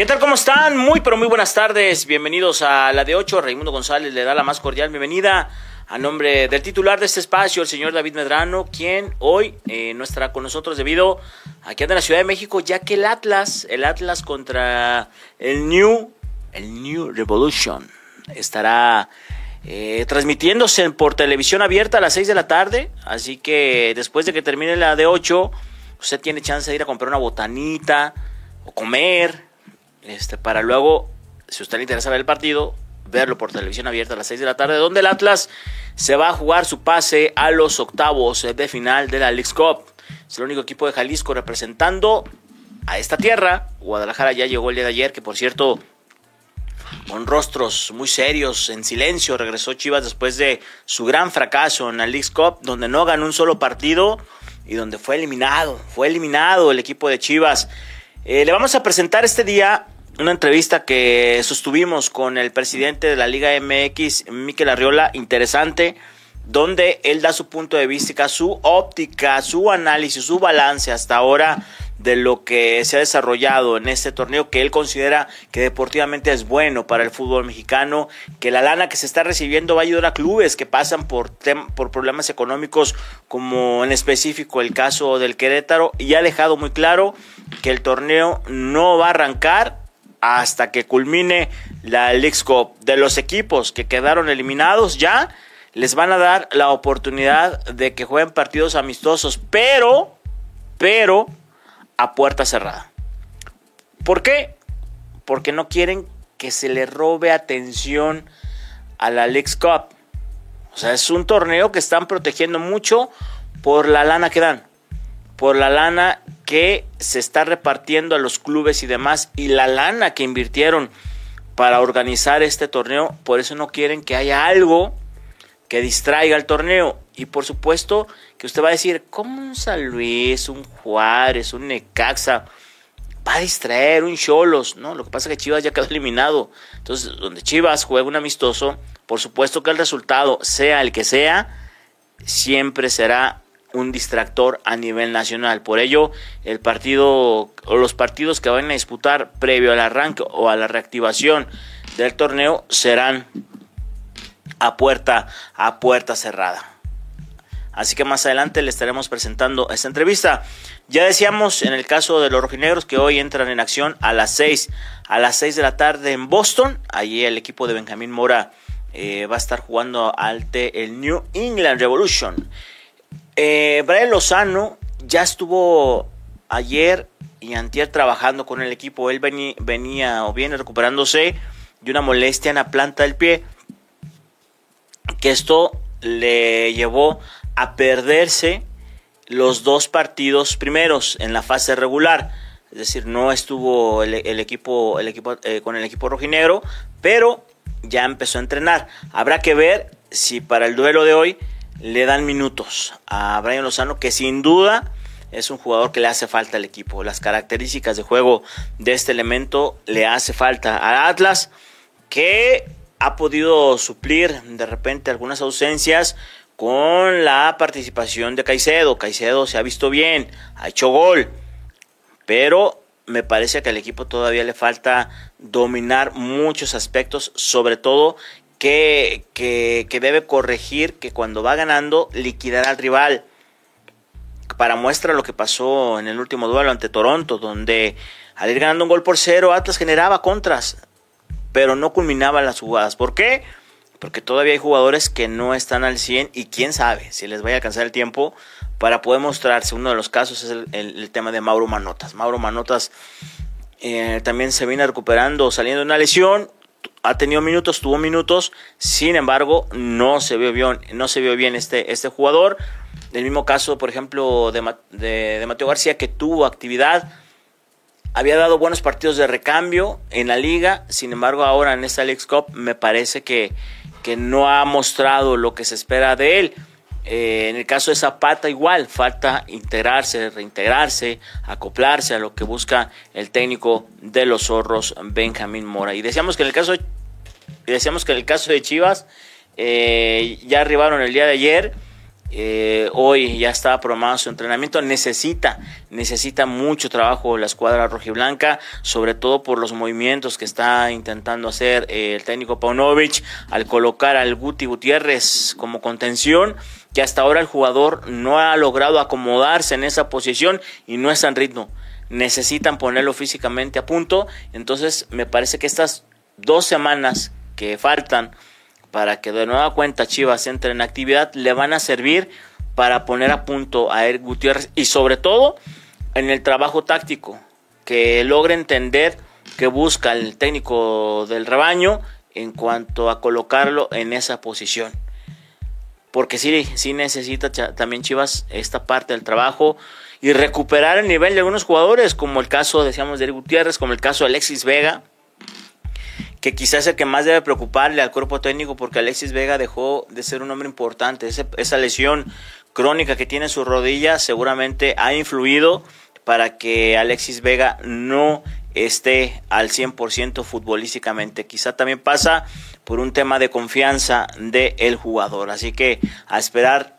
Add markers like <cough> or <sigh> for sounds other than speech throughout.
¿Qué tal? ¿Cómo están? Muy, pero muy buenas tardes. Bienvenidos a la de 8. Raimundo González le da la más cordial bienvenida a nombre del titular de este espacio, el señor David Medrano, quien hoy eh, no estará con nosotros debido a que anda en la Ciudad de México, ya que el Atlas, el Atlas contra el New, el New Revolution, estará eh, transmitiéndose por televisión abierta a las 6 de la tarde. Así que después de que termine la de 8, usted tiene chance de ir a comprar una botanita o comer este, para luego, si usted le interesa ver el partido, verlo por televisión abierta a las 6 de la tarde, donde el Atlas se va a jugar su pase a los octavos de final de la League's Cup. Es el único equipo de Jalisco representando a esta tierra. Guadalajara ya llegó el día de ayer, que por cierto, con rostros muy serios, en silencio, regresó Chivas después de su gran fracaso en la League's Cup, donde no ganó un solo partido y donde fue eliminado. Fue eliminado el equipo de Chivas. Eh, le vamos a presentar este día una entrevista que sostuvimos con el presidente de la Liga MX, Miquel Arriola, interesante, donde él da su punto de vista, su óptica, su análisis, su balance hasta ahora de lo que se ha desarrollado en este torneo que él considera que deportivamente es bueno para el fútbol mexicano, que la lana que se está recibiendo va a ayudar a clubes que pasan por, por problemas económicos como en específico el caso del Querétaro y ha dejado muy claro que el torneo no va a arrancar hasta que culmine la League Cup. De los equipos que quedaron eliminados ya les van a dar la oportunidad de que jueguen partidos amistosos, pero, pero a puerta cerrada. ¿Por qué? Porque no quieren que se le robe atención a la League Cup. O sea, es un torneo que están protegiendo mucho por la lana que dan, por la lana que se está repartiendo a los clubes y demás, y la lana que invirtieron para organizar este torneo. Por eso no quieren que haya algo que distraiga el torneo. Y por supuesto que usted va a decir, ¿cómo un San Luis, un Juárez, un Necaxa va a distraer un Cholos? No, lo que pasa es que Chivas ya quedó eliminado. Entonces, donde Chivas juega un amistoso, por supuesto que el resultado, sea el que sea, siempre será un distractor a nivel nacional. Por ello, el partido o los partidos que van a disputar previo al arranque o a la reactivación del torneo serán a puerta a puerta cerrada. Así que más adelante le estaremos presentando esta entrevista. Ya decíamos en el caso de los rojinegros que hoy entran en acción a las 6, a las 6 de la tarde en Boston. Allí el equipo de Benjamín Mora eh, va a estar jugando ante el New England Revolution. Eh, Brian Lozano ya estuvo ayer y antier trabajando con el equipo. Él venía, o viene recuperándose de una molestia en la planta del pie. Que esto le llevó a perderse los dos partidos primeros en la fase regular. Es decir, no estuvo el, equipo, el equipo eh, con el equipo rojinegro, pero ya empezó a entrenar. Habrá que ver si para el duelo de hoy le dan minutos a Brian Lozano, que sin duda es un jugador que le hace falta al equipo. Las características de juego de este elemento le hace falta a Atlas, que ha podido suplir de repente algunas ausencias con la participación de Caicedo. Caicedo se ha visto bien, ha hecho gol, pero me parece que al equipo todavía le falta dominar muchos aspectos, sobre todo que, que, debe corregir que cuando va ganando liquidar al rival. Para muestra lo que pasó en el último duelo ante Toronto, donde al ir ganando un gol por cero, Atlas generaba contras, pero no culminaba las jugadas. ¿Por qué? porque todavía hay jugadores que no están al 100 y quién sabe si les vaya a alcanzar el tiempo para poder mostrarse. Uno de los casos es el, tema de Mauro Manotas. Mauro Manotas eh, también se viene recuperando saliendo de una lesión, ha tenido minutos, tuvo minutos, sin embargo no se vio bien, no se vio bien este, este jugador. El mismo caso, por ejemplo, de, de Mateo García que tuvo actividad había dado buenos partidos de recambio en la liga, sin embargo ahora en esta League Cup me parece que que no ha mostrado lo que se espera de él. Eh, en el caso de Zapata igual, falta integrarse, reintegrarse, acoplarse a lo que busca el técnico de los zorros, Benjamín Mora. Y decíamos que en el caso de, decíamos que en el caso de Chivas eh, ya arribaron el día de ayer Eh, hoy ya está programado su entrenamiento. Necesita, necesita mucho trabajo la escuadra rojiblanca, sobre todo por los movimientos que está intentando hacer eh, el técnico Paunovic al colocar al Guti Gutiérrez como contención, que hasta ahora el jugador no ha logrado acomodarse en esa posición y no está en ritmo. Necesitan ponerlo físicamente a punto. Entonces, me parece que estas dos semanas que faltan para que de nueva cuenta Chivas entre en actividad, le van a servir para poner a punto a Eric Gutiérrez y sobre todo en el trabajo táctico, que logre entender que busca el técnico del rebaño en cuanto a colocarlo en esa posición. Porque sí, sí necesita también Chivas esta parte del trabajo y recuperar el nivel de algunos jugadores, como el caso, decíamos, de Eric Gutiérrez, como el caso de Alexis Vega, que quizás es el que más debe preocuparle al cuerpo técnico porque Alexis Vega dejó de ser un hombre importante. esa lesión crónica que tiene en su rodilla seguramente ha influido para que Alexis Vega no esté al 100% futbolísticamente. Quizá también pasa por un tema de confianza del jugador. Así que a esperar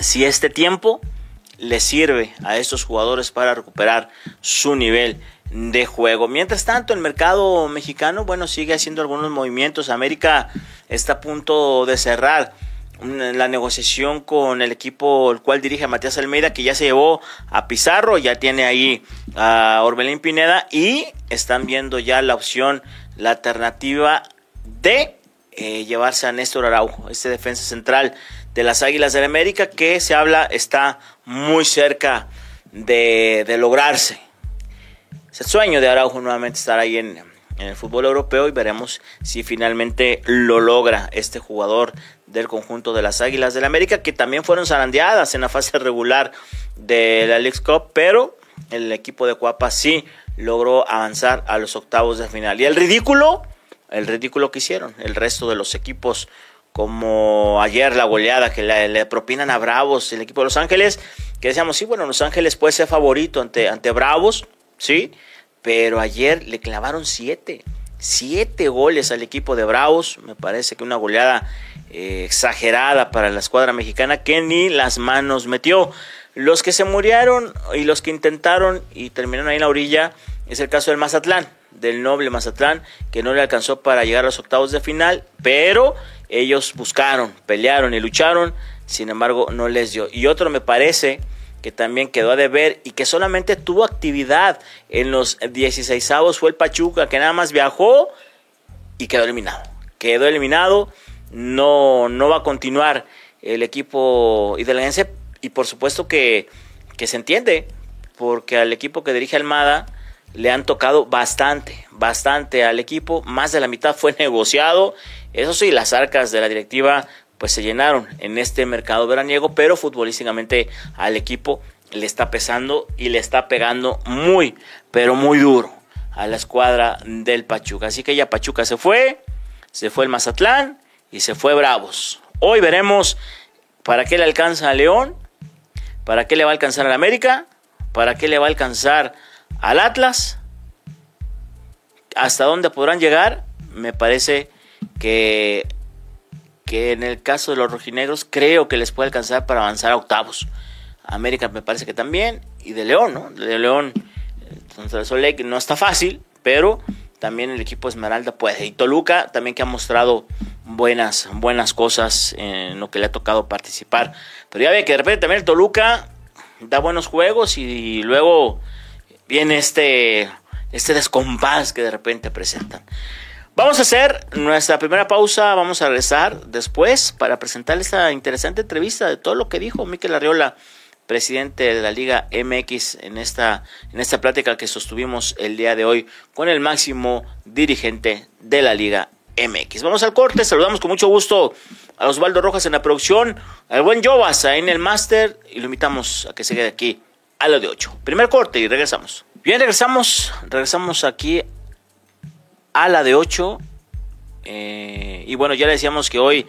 si este tiempo le sirve a estos jugadores para recuperar su nivel de juego. Mientras tanto, el mercado mexicano, bueno, sigue haciendo algunos movimientos. América está a punto de cerrar la negociación con el equipo el cual dirige Matías Almeida, que ya se llevó a Pizarro, ya tiene ahí a Orbelín Pineda y están viendo ya la opción, la alternativa de eh, llevarse a Néstor Araujo, este defensa central de las Águilas del América, que se habla está muy cerca de, de lograrse es el sueño de Araujo nuevamente estar ahí en, el fútbol europeo y veremos si finalmente lo logra este jugador del conjunto de las Águilas del América que también fueron zarandeadas en la fase regular de la League Cup, pero el equipo de Cuapa sí logró avanzar a los octavos de final. Y el ridículo, el ridículo que hicieron el resto de los equipos como ayer la goleada que le, propinan a Bravos, el equipo de Los Ángeles, que decíamos, sí, bueno, Los Ángeles puede ser favorito ante, ante Bravos, ¿sí? Pero ayer le clavaron siete, siete goles al equipo de Bravos. Me parece que una goleada eh, exagerada para la escuadra mexicana que ni las manos metió. Los que se murieron y los que intentaron y terminaron ahí en la orilla es el caso del Mazatlán, del noble Mazatlán, que no le alcanzó para llegar a los octavos de final, pero ellos buscaron, pelearon y lucharon, sin embargo no les dio. Y otro me parece que también quedó a deber y que solamente tuvo actividad en los 16 fue el Pachuca, que nada más viajó y quedó eliminado. Quedó eliminado, no, no va a continuar el equipo hidalguense y por supuesto que, que se entiende, porque al equipo que dirige Almada le han tocado bastante, bastante al equipo, más de la mitad fue <laughs> negociado, eso sí, las arcas de la directiva pues se llenaron en este mercado veraniego, pero futbolísticamente al equipo le está pesando y le está pegando muy, pero muy duro a la escuadra del Pachuca. Así que ya Pachuca se fue, se fue el Mazatlán y se fue Bravos. Hoy veremos para qué le alcanza a León, para qué le va a alcanzar al América, para qué le va a alcanzar al Atlas, hasta dónde podrán llegar. Me parece que que en el caso de los rojinegros creo que les puede alcanzar para avanzar a octavos. América me parece que también, y de León, ¿no? De León, entonces que no está fácil, pero también el equipo Esmeralda puede. Y Toluca también que ha mostrado buenas, buenas cosas en lo que le ha tocado participar. Pero ya ve que de repente también el Toluca da buenos juegos y luego viene este, este descompás que de repente presentan. Vamos a hacer nuestra primera pausa, vamos a regresar después para presentar esta interesante entrevista de todo lo que dijo Miquel Arriola, presidente de la Liga MX, en esta, en esta plática que sostuvimos el día de hoy con el máximo dirigente de la Liga MX. Vamos al corte, saludamos con mucho gusto a Osvaldo Rojas en la producción, al buen Jovas en el máster y lo invitamos a que se quede aquí a lo de 8. Primer corte y regresamos. Bien, regresamos, regresamos aquí a la de 8. Eh, y bueno, ya le decíamos que hoy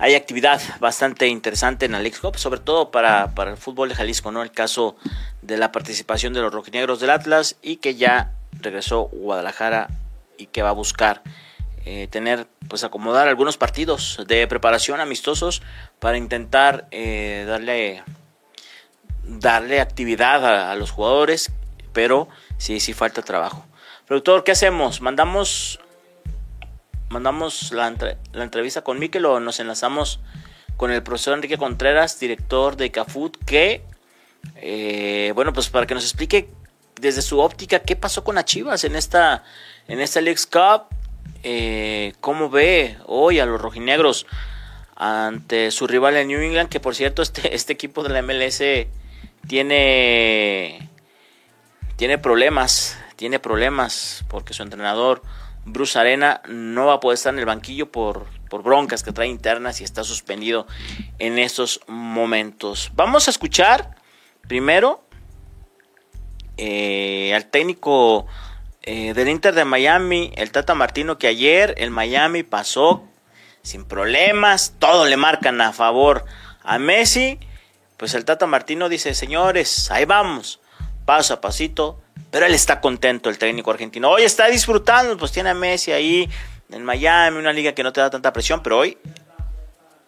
hay actividad bastante interesante en Alex Cup, sobre todo para, el fútbol de Jalisco, ¿no? El caso de la participación de los rojinegros del Atlas y que ya regresó Guadalajara y que va a buscar eh, tener, pues acomodar algunos partidos de preparación amistosos para intentar eh, darle, darle actividad a, los jugadores, pero sí, sí falta trabajo. Productor, ¿qué hacemos? ¿Mandamos, mandamos la, entrevista con Miquel o nos enlazamos con el profesor Enrique Contreras, director de CAFUT, que, eh, bueno, pues para que nos explique desde su óptica qué pasó con las Chivas en esta, en esta League's Cup, eh, cómo ve hoy a los rojinegros ante su rival en New England, que por cierto este, este equipo de la MLS tiene, tiene problemas, tiene problemas porque su entrenador Bruce Arena no va a poder estar en el banquillo por, por broncas que trae internas y está suspendido en estos momentos. Vamos a escuchar primero eh, al técnico eh, del Inter de Miami, el Tata Martino, que ayer el Miami pasó sin problemas, todo le marcan a favor a Messi, pues el Tata Martino dice, señores, ahí vamos, paso a pasito, pero él está contento, el técnico argentino. Hoy está disfrutando, pues tiene a Messi ahí en Miami, una liga que no te da tanta presión, pero hoy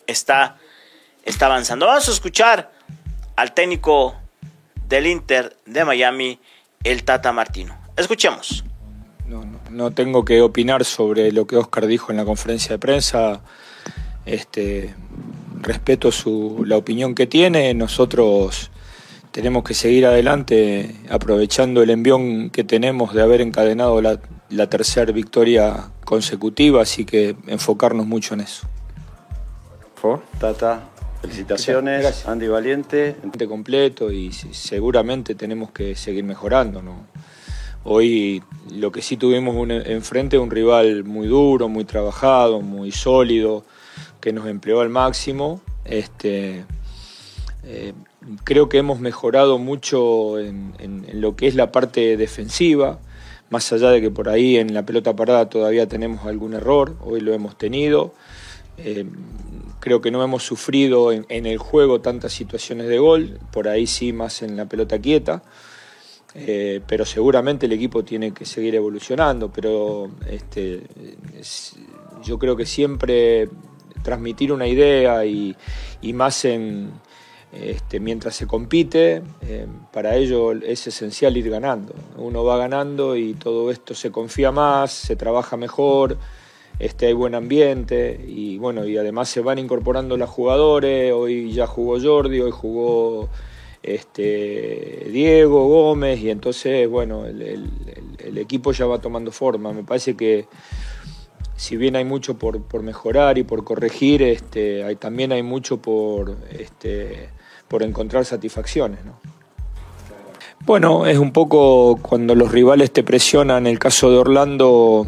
está, está avanzando. Vamos a escuchar al técnico del Inter de Miami, el Tata Martino. Escuchemos. No, no, tengo que opinar sobre lo que Oscar dijo en la conferencia de prensa. Este, respeto su, la opinión que tiene. Nosotros tenemos que seguir adelante aprovechando el envión que tenemos de haber encadenado la, la tercera victoria consecutiva, así que enfocarnos mucho en eso. Tata, felicitaciones, Andy Valiente. Completo y seguramente tenemos que seguir mejorando. ¿no? Hoy lo que sí tuvimos un, enfrente un rival muy duro, muy trabajado, muy sólido, que nos empleó al máximo. Este, eh, creo que hemos mejorado mucho en, lo que es la parte defensiva, más allá de que por ahí en la pelota parada todavía tenemos algún error, hoy lo hemos tenido. Eh, creo que no hemos sufrido en, el juego tantas situaciones de gol, por ahí sí más en la pelota quieta. Eh, pero seguramente el equipo tiene que seguir evolucionando, pero este, yo creo que siempre transmitir una idea y, más en este, mientras se compite, eh, para ello es esencial ir ganando. Uno va ganando y todo esto se confía más, se trabaja mejor, este, hay buen ambiente y bueno, y además se van incorporando los jugadores, hoy ya jugó Jordi, hoy jugó este, Diego Gómez y entonces, bueno, el, equipo ya va tomando forma. Me parece que si bien hay mucho por, mejorar y por corregir, este, hay, también hay mucho por, este, por encontrar satisfacciones. Bueno, es un poco cuando los rivales te presionan, el caso de Orlando,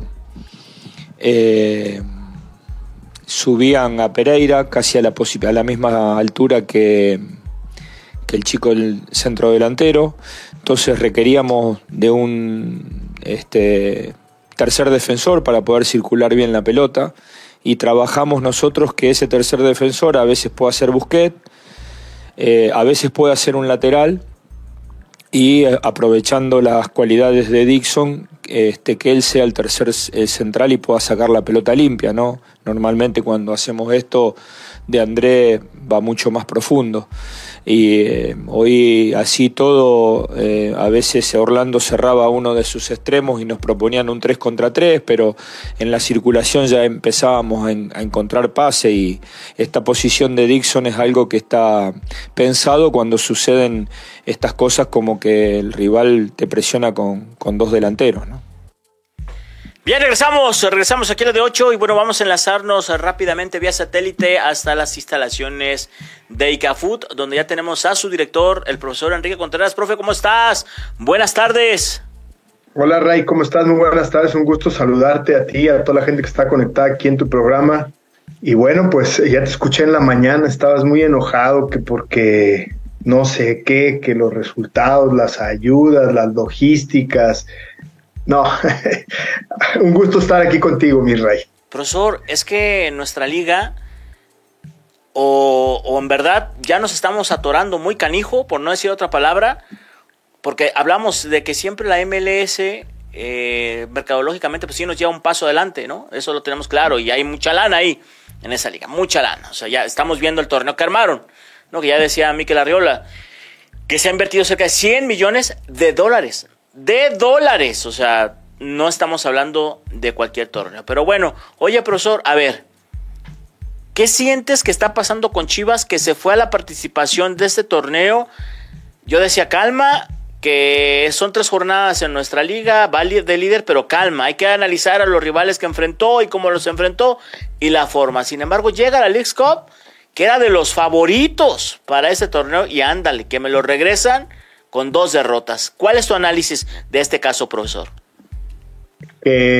eh, subían a Pereira casi a la, a la misma altura que, que el chico del centro delantero. Entonces requeríamos de un este, tercer defensor para poder circular bien la pelota y trabajamos nosotros que ese tercer defensor a veces pueda ser Busquet, eh, a veces puede ser un lateral y eh, aprovechando las cualidades de Dixon, este, que él sea el tercer central y pueda sacar la pelota limpia, ¿no? Normalmente cuando hacemos esto de André va mucho más profundo. Y eh, hoy así todo, eh, a veces Orlando cerraba uno de sus extremos y nos proponían un 3 contra 3, pero en la circulación ya empezábamos a, encontrar pase y esta posición de Dixon es algo que está pensado cuando suceden estas cosas como que el rival te presiona con, con dos delanteros. ¿no? Bien, regresamos, regresamos aquí a la de 8 y bueno, vamos a enlazarnos rápidamente vía satélite hasta las instalaciones de ICAFUT, donde ya tenemos a su director, el profesor Enrique Contreras. Profe, ¿cómo estás? Buenas tardes. Hola Ray, ¿cómo estás? Muy buenas tardes, un gusto saludarte a ti, a toda la gente que está conectada aquí en tu programa. Y bueno, pues ya te escuché en la mañana, estabas muy enojado que porque no sé qué, que los resultados, las ayudas, las logísticas, no, <laughs> un gusto estar aquí contigo, mi rey. Profesor, es que nuestra liga, o, en verdad ya nos estamos atorando muy canijo, por no decir otra palabra, porque hablamos de que siempre la MLS eh, mercadológicamente, pues sí nos lleva un paso adelante, ¿no? Eso lo tenemos claro y hay mucha lana ahí en esa liga, mucha lana. O sea, ya estamos viendo el torneo que armaron, ¿no? Que ya decía Miquel Arriola, que se ha invertido cerca de 100 millones de dólares. De dólares, o sea, no estamos hablando de cualquier torneo. Pero bueno, oye, profesor, a ver, ¿qué sientes que está pasando con Chivas que se fue a la participación de este torneo? Yo decía, calma, que son tres jornadas en nuestra liga, va de líder, pero calma, hay que analizar a los rivales que enfrentó y cómo los enfrentó y la forma. Sin embargo, llega la League Cup, que era de los favoritos para ese torneo, y ándale, que me lo regresan con dos derrotas. ¿Cuál es tu análisis de este caso, profesor?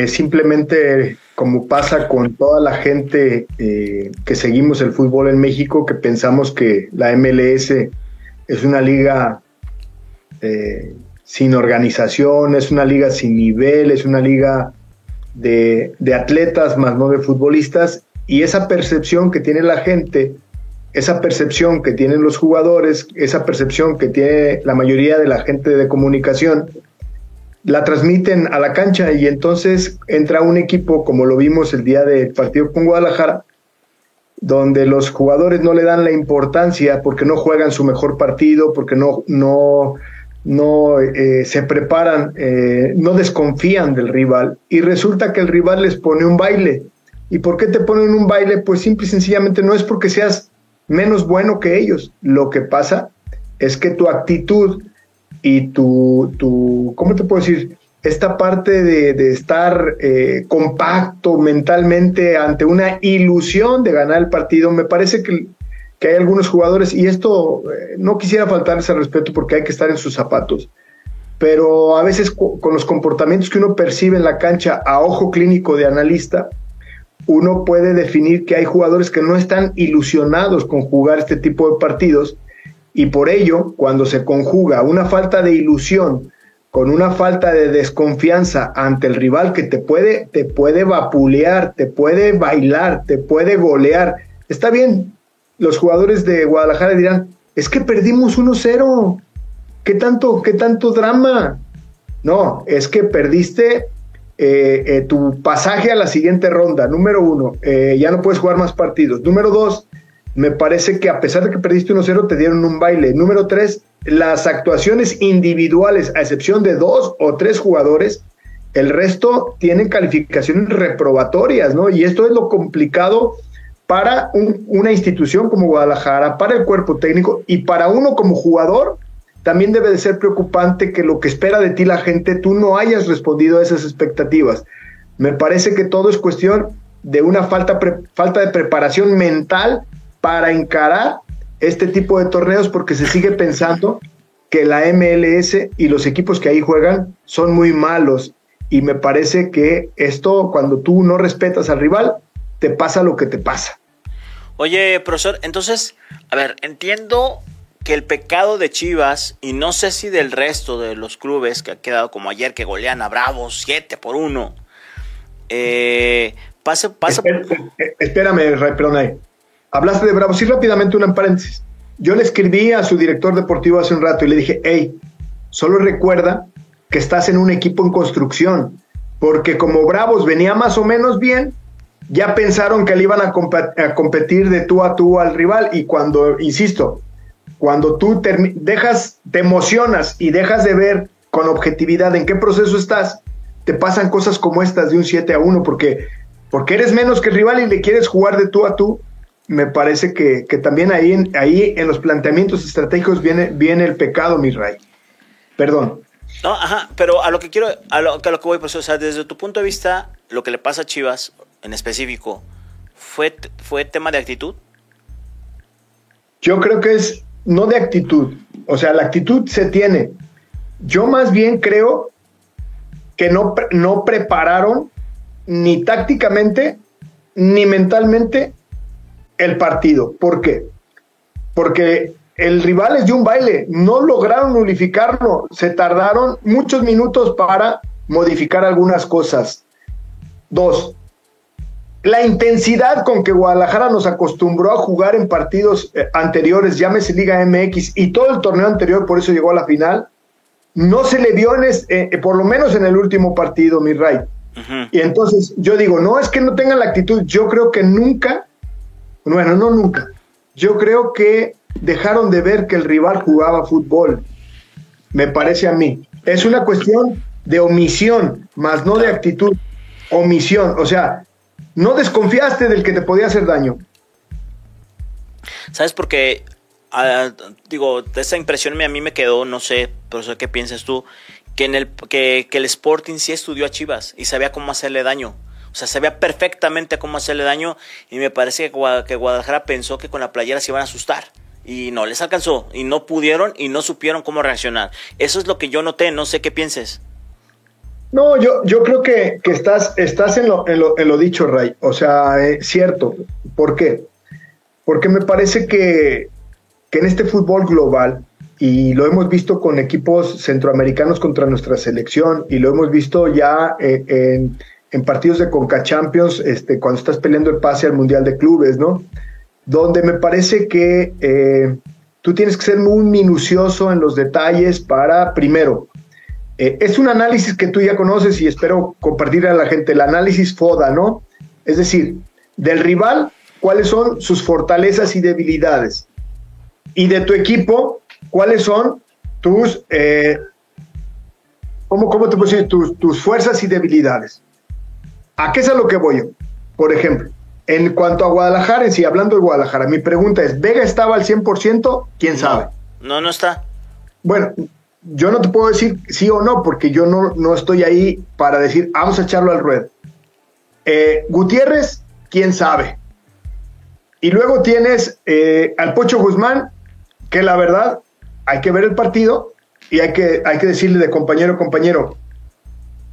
simplemente, como pasa con toda la gente eh, que seguimos el fútbol en México, que pensamos que la MLS es una liga eh, sin organización, es una liga sin nivel, es una liga de, atletas más no de futbolistas, y esa percepción que tiene la gente, esa percepción que tienen los jugadores, esa percepción que tiene la mayoría de la gente de comunicación, la transmiten a la cancha y entonces entra un equipo, como lo vimos el día del partido con Guadalajara, donde los jugadores no le dan la importancia porque no juegan su mejor partido, porque no, no, no eh, se preparan, eh, no desconfían del rival y resulta que el rival les pone un baile. ¿Y por qué te ponen un baile? Pues simple y sencillamente no es porque seas menos bueno que ellos. Lo que pasa es que tu actitud y tu, tu ¿cómo te puedo decir? Esta parte de, estar eh, compacto mentalmente ante una ilusión de ganar el partido, me parece que que hay algunos jugadores, y esto eh, no quisiera faltarles al respeto porque hay que estar en sus zapatos, pero a veces con los comportamientos que uno percibe en la cancha a ojo clínico de analista, uno puede definir que hay jugadores que no están ilusionados con jugar este tipo de partidos y por ello, cuando se conjuga una falta de ilusión con una falta de desconfianza ante el rival que te puede, te puede vapulear, te puede bailar, te puede golear, está bien, los jugadores de Guadalajara dirán, es que perdimos 1-0, ¿qué tanto, qué tanto drama? No, es que perdiste eh, eh, tu pasaje a la siguiente ronda, número uno, eh, ya no puedes jugar más partidos. Número dos, me parece que a pesar de que perdiste 1-0, te dieron un baile. Número tres, las actuaciones individuales, a excepción de dos o tres jugadores, el resto tienen calificaciones reprobatorias, ¿no? Y esto es lo complicado para una institución como Guadalajara, para el cuerpo técnico y para uno como jugador, también debe de ser preocupante que lo que espera de ti la gente, tú no hayas respondido a esas expectativas. Me parece que todo es cuestión de una falta, falta de preparación mental para encarar este tipo de torneos porque se sigue pensando que la MLS y los equipos que ahí juegan son muy malos y me parece que esto cuando tú no respetas al rival te pasa lo que te pasa. Oye, profesor, entonces, a ver, entiendo que el pecado de Chivas, y no sé si del resto de los clubes que ha quedado como ayer que golean a Bravos 7 por 1, eh, pase, espérame, perdón ahí. Hablaste de Bravos, sí, rápidamente una paréntesis. Yo le escribí a su director deportivo hace un rato y le dije, hey, solo recuerda que estás en un equipo en construcción, porque como Bravos venía más o menos bien, ya pensaron que le iban a, competir de tú a tú al rival y cuando, insisto, cuando tú dejas, te emocionas y dejas de ver con objetividad en qué proceso estás, te pasan cosas como estas de un 7 a 1 porque, porque eres menos que el rival y le quieres jugar de tú a tú. Me parece que, también ahí en, ahí en los planteamientos estratégicos viene, viene el pecado, mi rey. Perdón. No, ajá, pero a lo que quiero, a lo, a lo que voy, pues, o sea, desde tu punto de vista, lo que le pasa a Chivas, en específico, ¿fue, fue tema de actitud? Yo creo que es no de actitud, o sea, la actitud se tiene. Yo más bien creo que no, no prepararon ni tácticamente ni mentalmente el partido. ¿Por qué? Porque el rival es de un baile, no lograron unificarlo, se tardaron muchos minutos para modificar algunas cosas. Dos, la intensidad con que Guadalajara nos acostumbró a jugar en partidos eh, anteriores, llámese Liga MX y todo el torneo anterior, por eso llegó a la final, no se le vio, en eh, por lo menos en el último partido, mi Ray. Y entonces yo digo, no es que no tengan la actitud, yo creo que nunca, bueno, no nunca, yo creo que dejaron de ver que el rival jugaba fútbol, me parece a mí. Es una cuestión de omisión, más no de actitud, omisión, o sea, no desconfiaste del que te podía hacer daño. ¿Sabes por qué? Ah, digo, esa impresión a mí me quedó, no sé, pero sé qué piensas tú, que, en el, que, el Sporting sí estudió a Chivas y sabía cómo hacerle daño. O sea, sabía perfectamente cómo hacerle daño y me parece que Guadalajara pensó que con la playera se iban a asustar y no les alcanzó y no pudieron y no supieron cómo reaccionar. Eso es lo que yo noté, no sé qué pienses. No, yo, yo creo que, estás, estás en, lo, en, lo, en lo dicho, Ray. O sea, es eh, cierto. ¿Por qué? Porque me parece que que en este fútbol global, y lo hemos visto con equipos centroamericanos contra nuestra selección, y lo hemos visto ya eh, en, partidos de Conca Champions, este, cuando estás peleando el pase al Mundial de Clubes, ¿no? Donde me parece que eh, tú tienes que ser muy minucioso en los detalles para, primero, eh, es un análisis que tú ya conoces y espero compartir a la gente, el análisis FODA, ¿no? Es decir, del rival, cuáles son sus fortalezas y debilidades y de tu equipo, cuáles son tus, eh, ¿cómo, ¿cómo, te puedo decir? Tus, tus, fuerzas y debilidades. ¿A qué es a lo que voy yo? Por ejemplo, en cuanto a Guadalajara, en sí, hablando de Guadalajara, mi pregunta es, ¿Vega estaba al 100%? ¿Quién sabe? No, no está. Bueno, yo no te puedo decir sí o no, porque yo no, no estoy ahí para decir, vamos a echarlo al ruedo. Eh, Gutiérrez, quién sabe. Y luego tienes eh, al Pocho Guzmán, que la verdad hay que ver el partido y hay que, hay que decirle de compañero, compañero,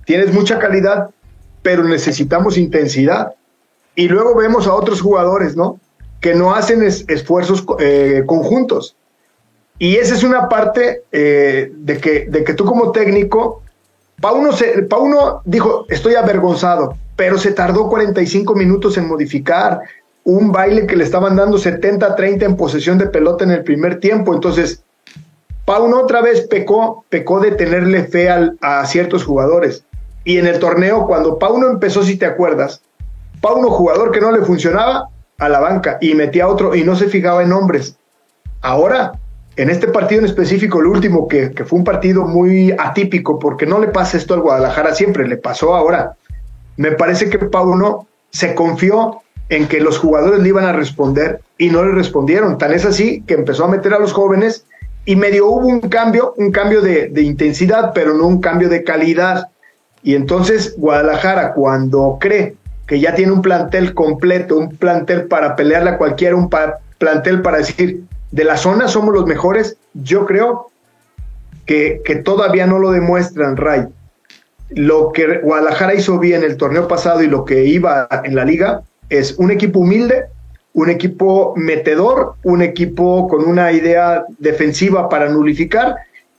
tienes mucha calidad, pero necesitamos intensidad. Y luego vemos a otros jugadores, ¿no? Que no hacen esfuerzos eh, conjuntos. Y esa es una parte eh, de, que, de que tú como técnico, Pauno, dijo, estoy avergonzado, pero se tardó 45 minutos en modificar, un baile que le estaban dando 70-30 en posesión de pelota en el primer tiempo. Entonces, Pauno otra vez pecó, pecó de tenerle fe a ciertos jugadores. Y en el torneo, cuando Pauno empezó, si te acuerdas, Pauno, jugador que no le funcionaba, a la banca y metía otro y no se fijaba en nombres. Ahora, en este partido en específico, el último, que, fue un partido muy atípico, porque no le pasa esto al Guadalajara siempre, le pasó ahora. Me parece que Pauno se confió en que los jugadores le iban a responder y no le respondieron. Tan es así que empezó a meter a los jóvenes y medio hubo un cambio, un cambio de, intensidad, pero no un cambio de calidad. Y entonces Guadalajara, cuando cree que ya tiene un plantel completo, un plantel para pelearle a cualquiera, un plantel para decir, de la zona somos los mejores, yo creo que, todavía no lo demuestran, Ray. Lo que Guadalajara hizo bien el torneo pasado y lo que iba en la liga es un equipo humilde, un equipo metedor, un equipo con una idea defensiva para nulificar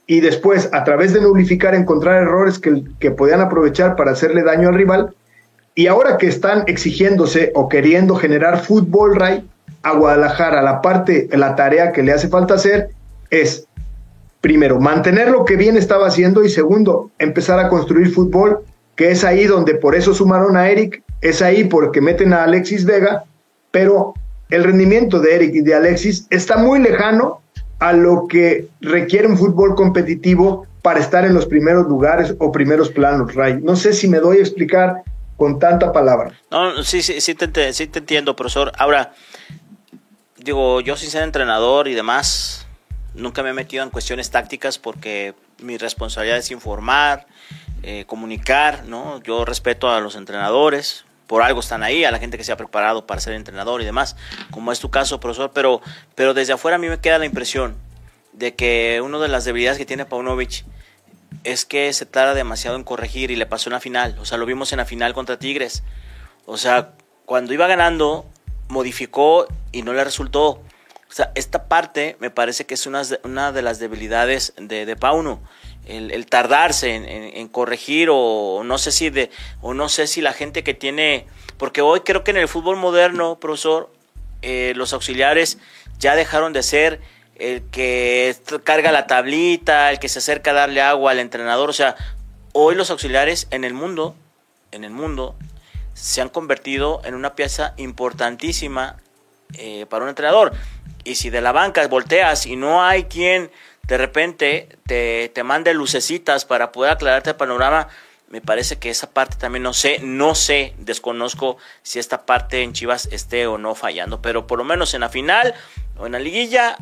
y después a través de nulificar encontrar errores que, que podían aprovechar para hacerle daño al rival. Y ahora que están exigiéndose o queriendo generar fútbol, Ray, a Guadalajara, la parte, la tarea que le hace falta hacer es, primero, mantener lo que bien estaba haciendo y segundo, empezar a construir fútbol, que es ahí donde por eso sumaron a Eric es ahí porque meten a Alexis Vega, pero el rendimiento de Eric y de Alexis está muy lejano a lo que requiere un fútbol competitivo para estar en los primeros lugares o primeros planos, Ray. No sé si me doy a explicar con tanta palabra. No, sí, sí, sí te, sí te entiendo, profesor. Ahora, digo, yo sin ser entrenador y demás, nunca me he metido en cuestiones tácticas porque mi responsabilidad es informar, eh, comunicar, ¿no? Yo respeto a los entrenadores, por algo están ahí, a la gente que se ha preparado para ser entrenador y demás, como es tu caso, profesor, pero, pero desde afuera a mí me queda la impresión de que una de las debilidades que tiene Paunovic es que se tarda demasiado en corregir y le pasó en la final, o sea, lo vimos en la final contra Tigres, o sea, cuando iba ganando, modificó y no le resultó. Esta parte me parece que es una, una de las debilidades de, de Pauno el, tardarse en, corregir o no sé si de o no sé si la gente que tiene porque hoy creo que en el fútbol moderno profesor eh, los auxiliares ya dejaron de ser el que carga la tablita, el que se acerca a darle agua al entrenador. O sea, hoy los auxiliares en el mundo, en el mundo, se han convertido en una pieza importantísima eh, para un entrenador. Y si de la banca volteas y no hay quien de repente te, te mande lucecitas para poder aclararte el panorama, me parece que esa parte también no sé, no sé, desconozco si esta parte en Chivas esté o no fallando, pero por lo menos en la final o en la liguilla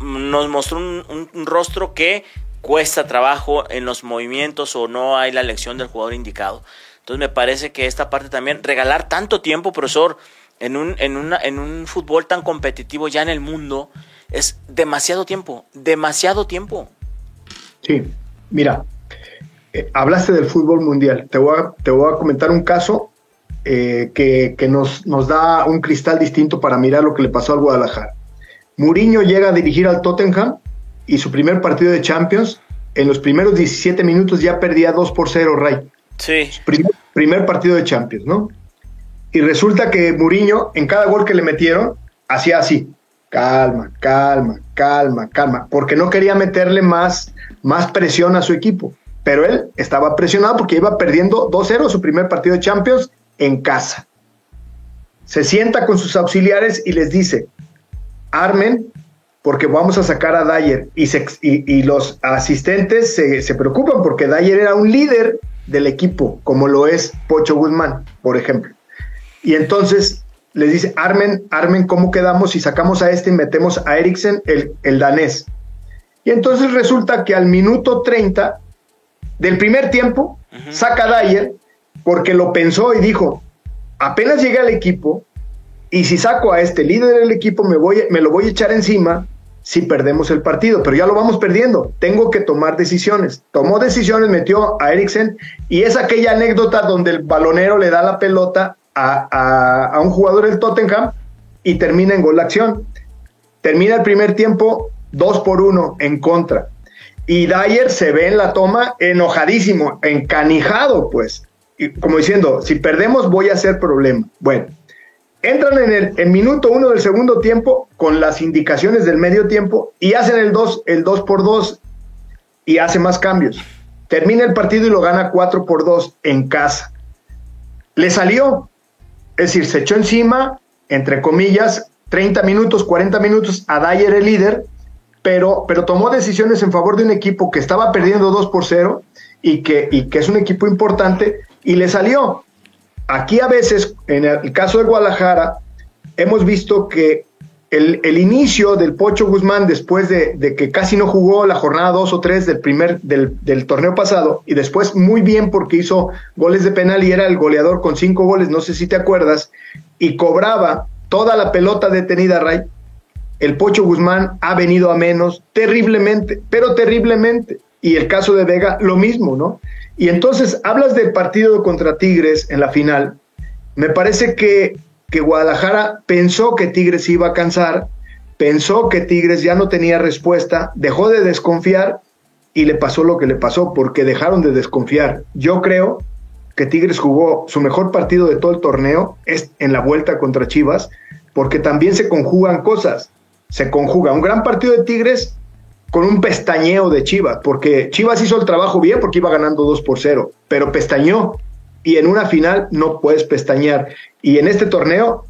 nos mostró un, rostro que cuesta trabajo en los movimientos o no hay la elección del jugador indicado. Entonces me parece que esta parte también, regalar tanto tiempo, profesor, en un, en, una, en un fútbol tan competitivo ya en el mundo, es demasiado tiempo, demasiado tiempo. Sí, mira, eh, hablaste del fútbol mundial. Te voy a, te voy a comentar un caso eh, que, nos, nos, da un cristal distinto para mirar lo que le pasó al Guadalajara. Mourinho llega a dirigir al Tottenham y su primer partido de Champions, en los primeros 17 minutos ya perdía 2 por 0, Ray. Sí. Primer, primer partido de Champions, ¿no? Y resulta que Mourinho, en cada gol que le metieron, hacía así, calma, calma, calma, calma, porque no quería meterle más, más presión a su equipo pero él estaba presionado porque iba perdiendo 2-0 su primer partido de Champions en casa. Se sienta con sus auxiliares y les dice, armen porque vamos a sacar a Dyer. Y, y, los asistentes se, preocupan porque Dyer era un líder del equipo, como lo es Pocho Guzmán, por ejemplo. Y entonces les dice, armen, armen cómo quedamos y sacamos a este y metemos a Eriksen, el, el danés. Y entonces resulta que al minuto 30 del primer tiempo, saca a Dyer porque lo pensó y dijo, apenas llegué al equipo y si saco a este líder del equipo me, voy, me lo voy a echar encima si perdemos el partido, pero ya lo vamos perdiendo, tengo que tomar decisiones. Tomó decisiones, metió a Eriksen y es aquella anécdota donde el balonero le da la pelota a, a un jugador del Tottenham y termina en gol de acción. Termina el primer tiempo 2 por 1 en contra. Y Dyer se ve en la toma enojadísimo, encanijado, pues, y como diciendo, si perdemos voy a hacer problema. Bueno, entran en el minuto uno del segundo tiempo con las indicaciones del medio tiempo y hacen el 2 el dos por 2 y hace más cambios. Termina el partido y lo gana 4 por 2 en casa. Le salió, es decir, se echó encima, entre comillas, 30 minutos, 40 minutos a Dyer el líder pero, pero tomó decisiones en favor de un equipo que estaba perdiendo 2 por 0 y que, y que es un equipo importante y le salió. Aquí a veces, en el caso de Guadalajara, hemos visto que el, inicio del Pocho Guzmán, después de, que casi no jugó la jornada 2 o 3 del, primer, del, torneo pasado, y después muy bien porque hizo goles de penal y era el goleador con 5 goles, no sé si te acuerdas, y cobraba toda la pelota detenida, Ray, el Pocho Guzmán ha venido a menos terriblemente, pero terriblemente. Y el caso de Vega, lo mismo, ¿no? Y entonces hablas del partido contra Tigres en la final. Me parece que, que Guadalajara pensó que Tigres iba a cansar, pensó que Tigres ya no tenía respuesta, dejó de desconfiar y le pasó lo que le pasó, porque dejaron de desconfiar. Yo creo que Tigres jugó su mejor partido de todo el torneo, es en la vuelta contra Chivas, porque también se conjugan cosas se conjuga un gran partido de Tigres con un pestañeo de Chivas, porque Chivas hizo el trabajo bien porque iba ganando 2 por 0, pero pestañó y en una final no puedes pestañear. Y en este torneo,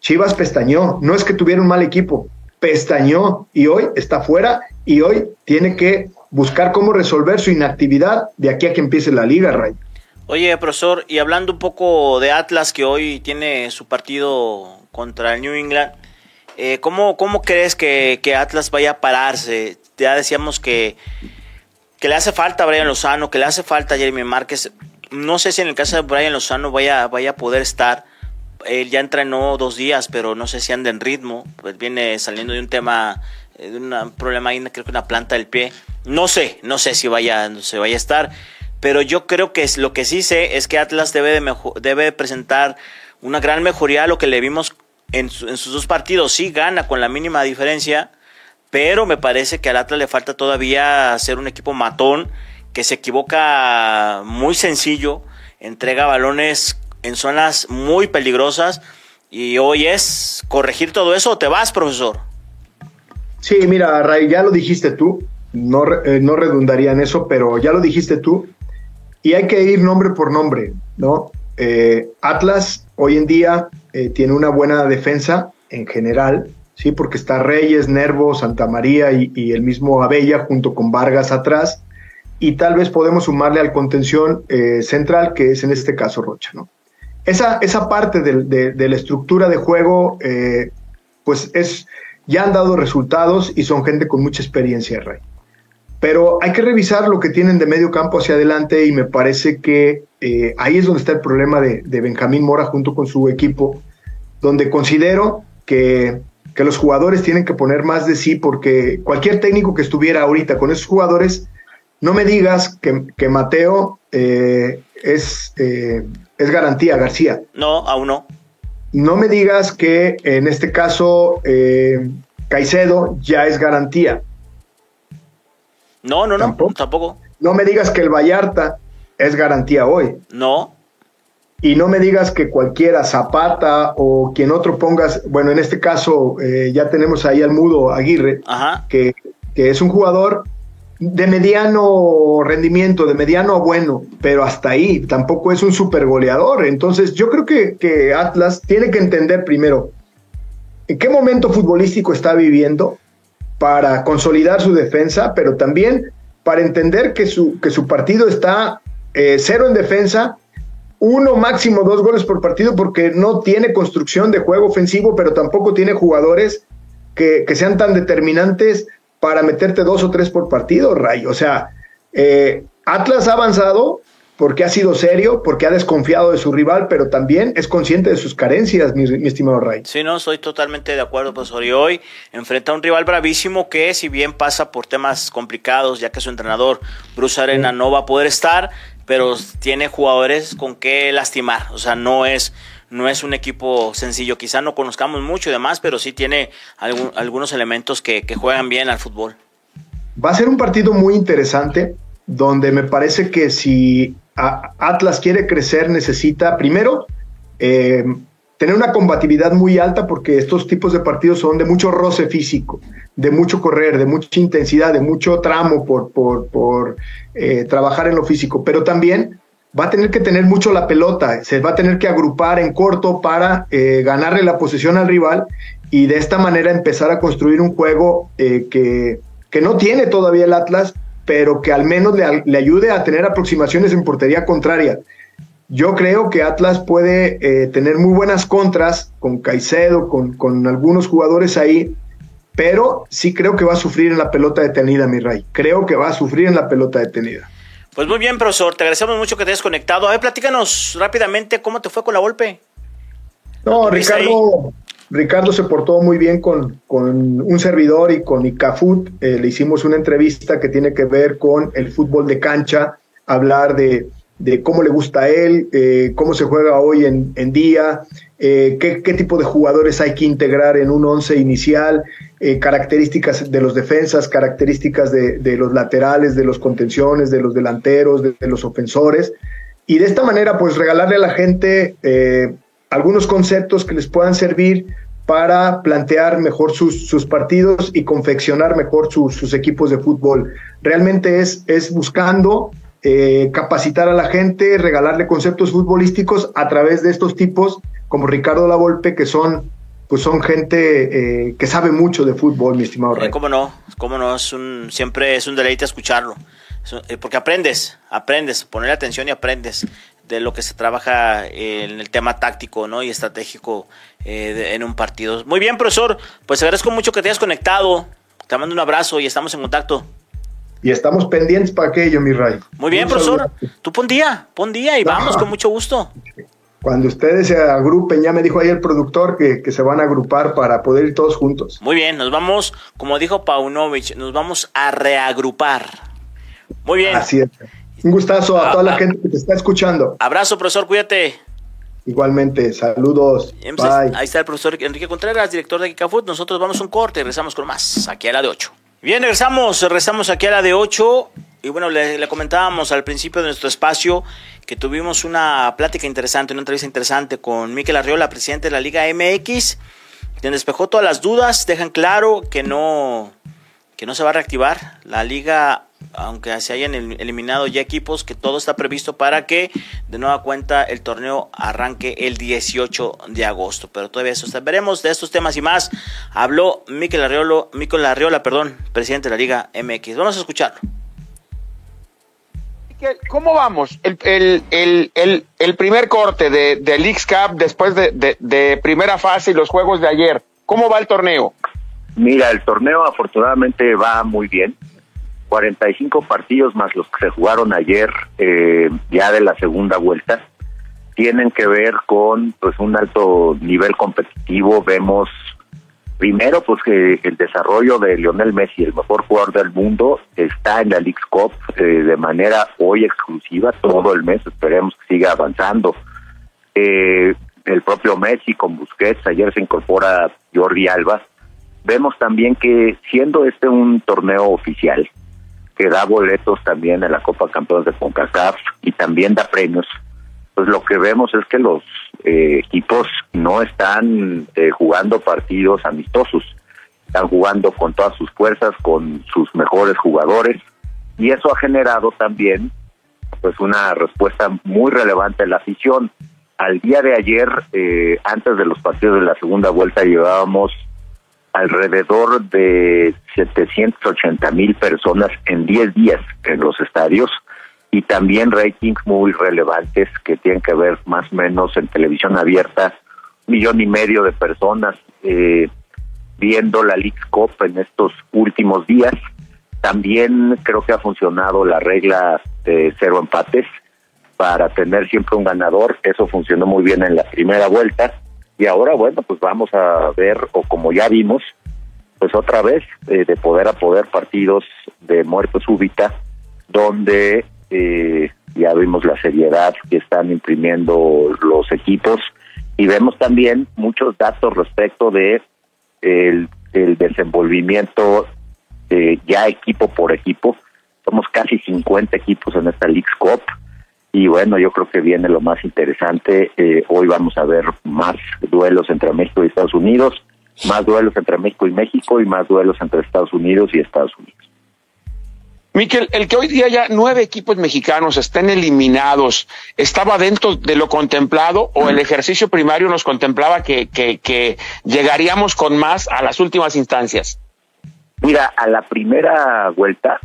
Chivas pestañó, no es que tuviera un mal equipo, pestañó y hoy está fuera y hoy tiene que buscar cómo resolver su inactividad de aquí a que empiece la liga, Ray. Oye, profesor, y hablando un poco de Atlas que hoy tiene su partido contra el New England, eh, ¿cómo, crees que, Atlas vaya a pararse? Ya decíamos que, que le hace falta a Brian Lozano, que le hace falta a Jeremy Márquez. No sé si en el caso de Brian Lozano vaya, vaya a poder estar. Él ya entrenó dos días, pero no sé si anda en ritmo. Pues viene saliendo de un tema, eh, de un problema ahí, creo que una planta del pie. No sé, no sé si vaya, se vaya a estar. Pero yo creo que lo que sí sé es que Atlas debe, de debe presentar una gran mejoría a lo que le vimos en, sus dos partidos sí gana con la mínima diferencia, pero me parece que al Atlas le falta todavía ser un equipo matón, que se equivoca muy sencillo, entrega balones en zonas muy peligrosas y hoy es corregir todo eso o te vas, profesor. Sí, mira, Ray, ya lo dijiste tú, no, eh, no redundaría en eso, pero ya lo dijiste tú, y hay que ir nombre por nombre, ¿no? Eh, Atlas hoy en día eh, tiene una buena defensa en general, sí, porque está Reyes, Nervo, Santa María y, el mismo Abella junto con Vargas atrás, y tal vez podemos sumarle al contención central, que es en este caso Rocha, ¿no? Esa, esa parte de, de la estructura de juego, pues es, ya han dado resultados y son gente con mucha experiencia, Rey. Pero hay que revisar lo que tienen de medio campo hacia adelante y me parece que eh, ahí es donde está el problema de, Benjamín Mora junto con su equipo, donde considero que, los jugadores tienen que poner más de sí porque cualquier técnico que estuviera ahorita con esos jugadores, no me digas que, Mateo eh, es, eh, es garantía, García. No, aún no. No me digas que en este caso eh, Caicedo ya es garantía. No, no, no, ¿Tampoco? No me digas que el Vallarta es garantía hoy. No. Y no me digas que cualquiera, Zapata o quien otro pongas, bueno, en este caso eh, ya tenemos ahí al mudo Aguirre, Que, que es un jugador de mediano rendimiento, de mediano a bueno, pero hasta ahí tampoco es un super goleador. Entonces yo creo que, Atlas tiene que entender primero en qué momento futbolístico está viviendo para consolidar su defensa, pero también para entender que su, que su partido está eh, cero en defensa, uno máximo dos goles por partido porque no tiene construcción de juego ofensivo, pero tampoco tiene jugadores que, que sean tan determinantes para meterte dos o tres por partido, Ray. O sea, eh, Atlas ha avanzado porque ha sido serio, porque ha desconfiado de su rival, pero también es consciente de sus carencias, mi, estimado Ray. Sí, no, estoy totalmente de acuerdo, profesor. Y hoy enfrenta a un rival bravísimo que, si bien pasa por temas complicados, ya que su entrenador, Bruce Arena, no va a poder estar, pero tiene jugadores con que lastimar. O sea, no es no es un equipo sencillo. Quizá no conozcamos mucho y demás, pero sí tiene algunos elementos que, juegan bien al fútbol. Va a ser un partido muy interesante, donde me parece que si Atlas quiere crecer, necesita primero eh, tener una combatividad muy alta, porque estos tipos de partidos son de mucho roce físico, de mucho correr, de mucha intensidad, de mucho tramo por, por, eh, trabajar en lo físico, pero también va a tener que tener mucho la pelota, se va a tener que agrupar en corto para eh, ganarle la posición al rival y de esta manera empezar a construir un juego eh, que, que, no tiene todavía el Atlas, pero que al menos le, ayude a tener aproximaciones en portería contraria. Yo creo que Atlas puede eh, tener muy buenas contras con Caicedo, con, con algunos jugadores ahí, pero sí creo que va a sufrir en la pelota detenida, mi rey. Creo que va a sufrir en la pelota detenida. Pues muy bien, profesor, te agradecemos mucho que te hayas conectado. A ver, platícanos rápidamente cómo te fue con la golpe. No, Ricardo, Ricardo se portó muy bien con, un servidor y con ICAFUT. Eh, le hicimos una entrevista que tiene que ver con el fútbol de cancha, hablar de, cómo le gusta a él, eh, cómo se juega hoy en, día, eh, qué, tipo de jugadores hay que integrar en un once inicial, eh, características de los defensas, características de, los laterales, de los contenciones, de los delanteros, de, los ofensores. Y de esta manera, pues regalarle a la gente algunos conceptos que les puedan servir para plantear mejor sus, partidos y confeccionar mejor sus equipos de fútbol. Realmente es, es buscando capacitar a la gente, regalarle conceptos futbolísticos a través de estos tipos como Ricardo Lavolpe, que son pues son gente eh, que sabe mucho de fútbol, mi estimado Rey. cómo no, cómo no, es un, siempre es un deleite escucharlo, eh, porque aprendes, aprendes, poner atención y aprendes de lo que se trabaja en el tema táctico ¿no? y estratégico eh, en un partido. Muy bien, profesor, pues agradezco mucho que te hayas conectado, te mando un abrazo y estamos en contacto. Y estamos pendientes para aquello, mi Ray. Muy bien, profesor, tú pon día, pon día y vamos con mucho gusto cuando ustedes se agrupen, ya me dijo ahí el productor que, se van a agrupar para poder ir todos juntos. Muy bien, nos vamos, como dijo Paunovic, nos vamos a reagrupar. Muy bien. Así es. Un gustazo a, toda la ah, gente que te está escuchando. Abrazo, profesor, cuídate. Igualmente, saludos. Bye. Ahí está el profesor Enrique Contreras, director de Kikafood. Nosotros vamos a un corte y regresamos con más, aquí a la de 8. Bien, regresamos, regresamos aquí a la de 8. Y bueno, le, comentábamos al principio de nuestro espacio que tuvimos una plática interesante, una entrevista interesante con Miquel Arriola, presidente de la Liga MX, quien despejó todas las dudas, dejan claro que no, que no se va a reactivar la liga aunque se hayan eliminado ya equipos, que todo está previsto para que de nueva cuenta el torneo arranque el 18 de agosto. Pero todavía eso veremos de estos temas y más. Habló Miquel Arriola, Miquel Arriola, perdón, presidente de la Liga MX. Vamos a escucharlo. ¿Cómo vamos? El, el, primer corte de, de Leagues Cup después de, de primera fase y los juegos de ayer. ¿Cómo va el torneo? Mira, el torneo afortunadamente va muy bien. 45 partidos más los que se jugaron ayer eh, ya de la segunda vuelta tienen que ver con pues un alto nivel competitivo. Vemos primero pues que el desarrollo de Lionel Messi el mejor jugador del mundo está en la League Cup eh, de manera hoy exclusiva todo el mes. Esperemos que siga avanzando. Eh, el propio Messi con Busquets ayer se incorpora Jordi Alba vemos también que siendo este un torneo oficial que da boletos también en la Copa Campeones de CONCACAF y también da premios, pues lo que vemos es que los eh, equipos no están eh, jugando partidos amistosos, están jugando con todas sus fuerzas, con sus mejores jugadores, y eso ha generado también pues una respuesta muy relevante en la afición. Al día de ayer, eh, antes de los partidos de la segunda vuelta, llevábamos alrededor de 780 mil personas en 10 días en los estadios y también ratings muy relevantes que tienen que ver más o menos en televisión abierta, un millón y medio de personas eh, viendo la League Cup en estos últimos días. También creo que ha funcionado la regla de cero empates para tener siempre un ganador. Eso funcionó muy bien en la primera vuelta y ahora bueno pues vamos a ver o como ya vimos pues otra vez eh, de poder a poder partidos de muerte súbita donde eh, ya vimos la seriedad que están imprimiendo los equipos. Y vemos también muchos datos respecto de el, desenvolvimiento eh, ya equipo por equipo. Somos casi 50 equipos en esta League Cup y bueno, yo creo que viene lo más interesante. Eh, hoy vamos a ver más duelos entre México y Estados Unidos, más duelos entre México y México y más duelos entre Estados Unidos y Estados Unidos. Miquel, el que hoy día ya nueve equipos mexicanos estén eliminados, ¿estaba dentro de lo contemplado o el ejercicio primario nos contemplaba que, que, llegaríamos con más a las últimas instancias? Mira, a la primera vuelta,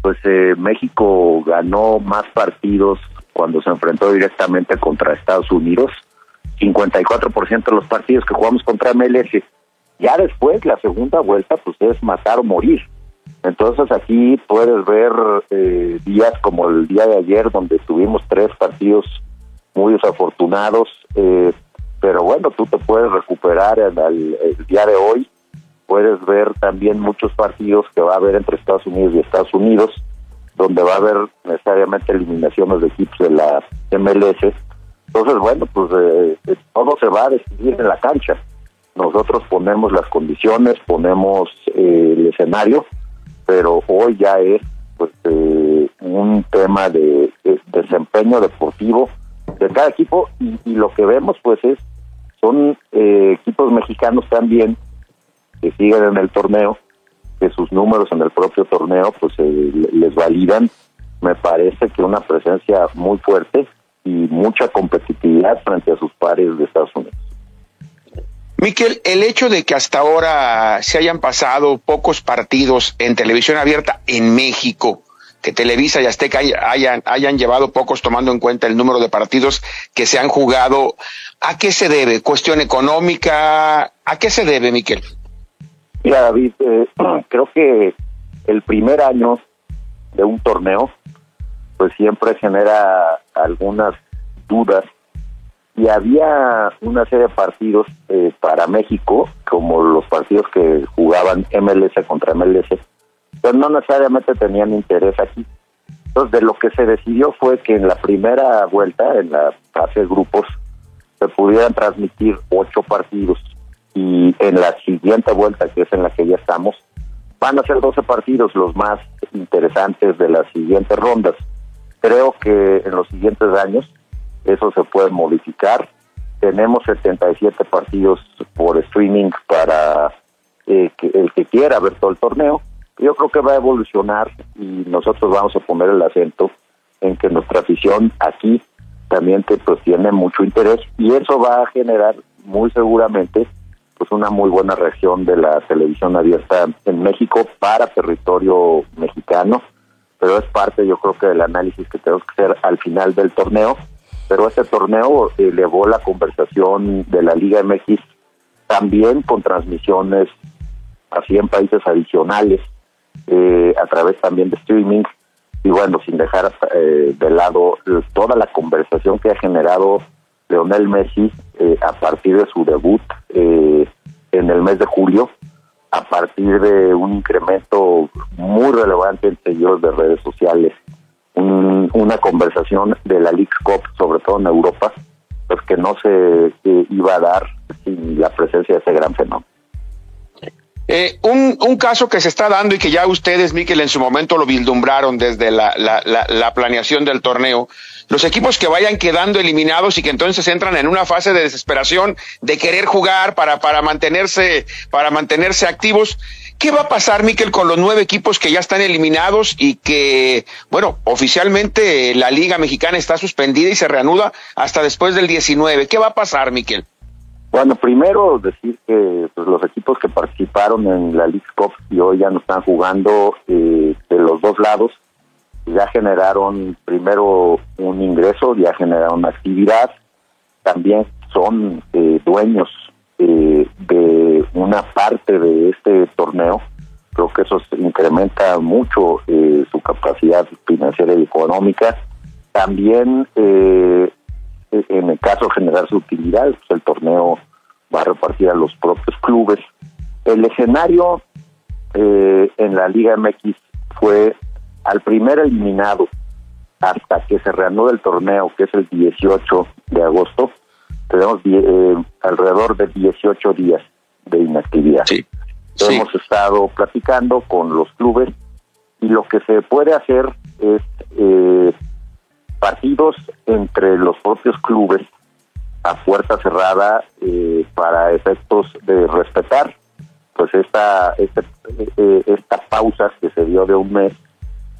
pues eh, México ganó más partidos cuando se enfrentó directamente contra Estados Unidos, 54% de los partidos que jugamos contra MLS. Ya después, la segunda vuelta, pues es matar o morir. Entonces aquí puedes ver eh, días como el día de ayer, donde tuvimos tres partidos muy desafortunados, eh, pero bueno, tú te puedes recuperar el, el día de hoy puedes ver también muchos partidos que va a haber entre Estados Unidos y Estados Unidos, donde va a haber necesariamente eliminaciones de equipos de la MLS. Entonces, bueno, pues eh, eh, todo se va a decidir en la cancha. Nosotros ponemos las condiciones, ponemos eh, el escenario, pero hoy ya es pues un tema de, desempeño deportivo de cada equipo y, y, lo que vemos pues es son equipos mexicanos también que siguen en el torneo, que sus números en el propio torneo pues eh, les validan, me parece que una presencia muy fuerte y mucha competitividad frente a sus pares de Estados Unidos. Miquel, el hecho de que hasta ahora se hayan pasado pocos partidos en televisión abierta en México, que Televisa y Azteca hayan, hayan llevado pocos tomando en cuenta el número de partidos que se han jugado, ¿a qué se debe? ¿Cuestión económica? ¿A qué se debe, Miquel? Mira, David, eh, <clears throat> creo que el primer año de un torneo, pues siempre genera algunas dudas. Y había una serie de partidos eh, para México, como los partidos que jugaban MLS contra MLS, pero no necesariamente tenían interés aquí. Entonces, de lo que se decidió fue que en la primera vuelta, en la fase de grupos, se pudieran transmitir ocho partidos y en la siguiente vuelta, que es en la que ya estamos, van a ser 12 partidos los más interesantes de las siguientes rondas. Creo que en los siguientes años eso se puede modificar tenemos 77 partidos por streaming para eh, el que quiera ver todo el torneo. Yo creo que va a evolucionar y nosotros vamos a poner el acento en que nuestra afición aquí también que, pues, tiene mucho interés y eso va a generar muy seguramente pues una muy buena reacción de la televisión abierta en México para territorio mexicano, pero es parte yo creo que del análisis que tenemos que hacer al final del torneo, pero este torneo elevó la conversación de la Liga MX también con transmisiones así en países adicionales, eh, a través también de streaming, y bueno, sin dejar eh, de lado toda la conversación que ha generado Leonel Messi eh, a partir de su debut eh, en el mes de julio, a partir de un incremento muy relevante en seguidores de redes sociales, una conversación de la League Cup, sobre todo en Europa, pues que no se iba a dar sin la presencia de ese gran fenómeno. Eh, un, un, caso que se está dando y que ya ustedes, Miquel, en su momento lo vislumbraron desde la, la, la, planeación del torneo, los equipos que vayan quedando eliminados y que entonces entran en una fase de desesperación de querer jugar para, para mantenerse, para mantenerse activos. ¿Qué va a pasar, Miquel, con los nueve equipos que ya están eliminados y que, bueno, oficialmente la Liga Mexicana está suspendida y se reanuda hasta después del 19? ¿Qué va a pasar, Miquel? Bueno, primero decir que pues, los equipos que participaron en la League Cup y hoy ya no están jugando eh, de los dos lados, ya generaron primero un ingreso, ya generaron actividad, también son eh, dueños eh, de una parte de este torneo. Creo que eso incrementa mucho su capacidad financiera y económica. También en el caso de generar su utilidad, pues el torneo va a repartir a los propios clubes. El escenario eh, en la Liga MX fue al primer eliminado hasta que se reanude el torneo, que es el 18 de agosto, tenemos eh, alrededor de 18 días de inactividad. Hemos estado platicando con los clubes y lo que se puede hacer es eh, partidos entre los propios clubes a puerta cerrada eh, para efectos de respetar pues esta este, eh, esta pausa que se dio de un mes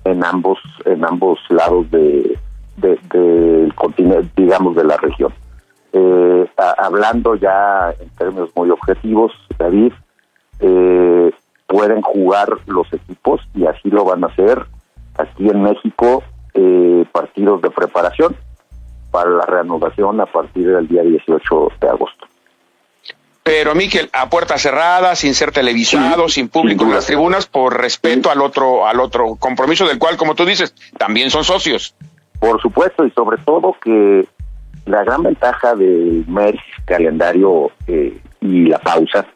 en ambos en ambos lados de del continente digamos de la región. Eh, hablando ya en términos muy objetivos David pueden jugar los equipos y así lo van a hacer aquí en México eh, partidos de preparación para la reanudación a partir del día 18 de agosto. Pero Miquel, a puerta cerrada, sin ser televisado, sin público en las tribunas, por respeto al otro, al otro compromiso del cual, como tú dices, también son socios. Por supuesto, y sobre todo que la gran ventaja del mes, calendario eh, y la pausa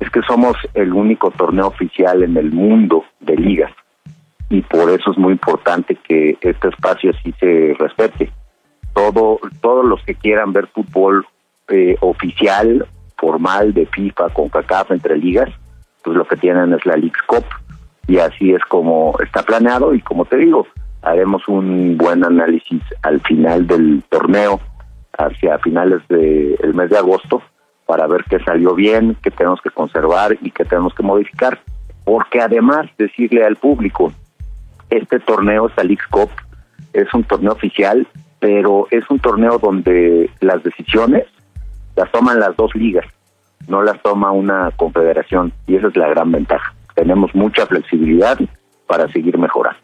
es que somos el único torneo oficial en el mundo de ligas y por eso es muy importante que este espacio sí se respete. Todo, todos los que quieran ver fútbol eh, oficial, formal de FIFA con CACAF entre ligas, pues lo que tienen es la League Cup y así es como está planeado y como te digo, haremos un buen análisis al final del torneo, hacia finales del mes de agosto, para ver qué salió bien, qué tenemos que conservar y qué tenemos que modificar. Porque además decirle al público, este torneo, Salix Cup, es un torneo oficial, pero es un torneo donde las decisiones las toman las dos ligas, no las toma una confederación, y esa es la gran ventaja. Tenemos mucha flexibilidad para seguir mejorando.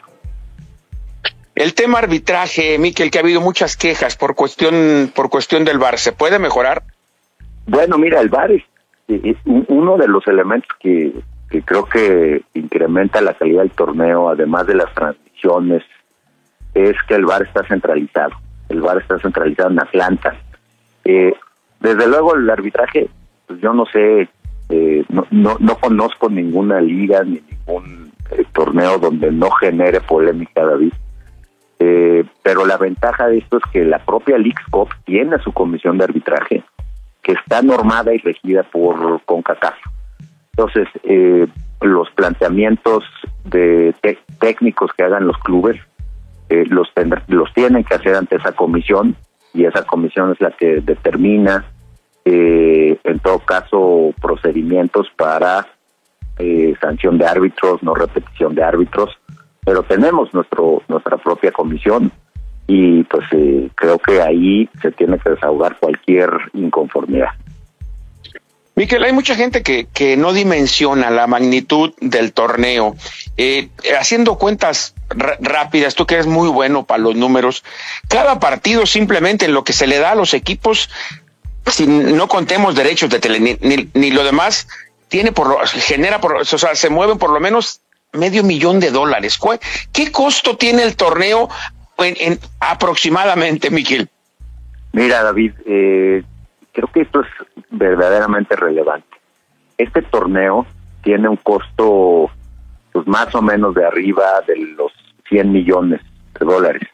El tema arbitraje, Miquel, que ha habido muchas quejas por cuestión por cuestión del VAR, ¿se puede mejorar? Bueno, mira, el VAR es uno de los elementos que que creo que incrementa la calidad del torneo, además de las transmisiones, es que el bar está centralizado. El bar está centralizado en Atlanta. Eh, desde luego el arbitraje, pues yo no sé, eh, no, no, no, conozco ninguna liga ni ningún eh, torneo donde no genere polémica, David. pero la ventaja de esto es que la propia League tiene su comisión de arbitraje, que está normada y regida por CONCACAF. Entonces, eh, los planteamientos de técnicos que hagan los clubes eh, los, los tienen que hacer ante esa comisión y esa comisión es la que determina, eh, en todo caso, procedimientos para eh, sanción de árbitros, no repetición de árbitros, pero tenemos nuestro nuestra propia comisión y pues eh, creo que ahí se tiene que desahogar cualquier inconformidad. Miquel, hay mucha gente que, que no dimensiona la magnitud del torneo. Eh, haciendo cuentas rápidas, tú que eres muy bueno para los números, cada partido simplemente en lo que se le da a los equipos, si no contemos derechos de tele, ni, ni, lo demás, tiene por lo, genera por, o sea, se mueven por lo menos medio millón de dólares. ¿Qué costo tiene el torneo en, en aproximadamente, Miquel? Mira, David, eh, creo que esto es verdaderamente relevante. Este torneo tiene un costo pues más o menos de arriba de los 100 millones de dólares.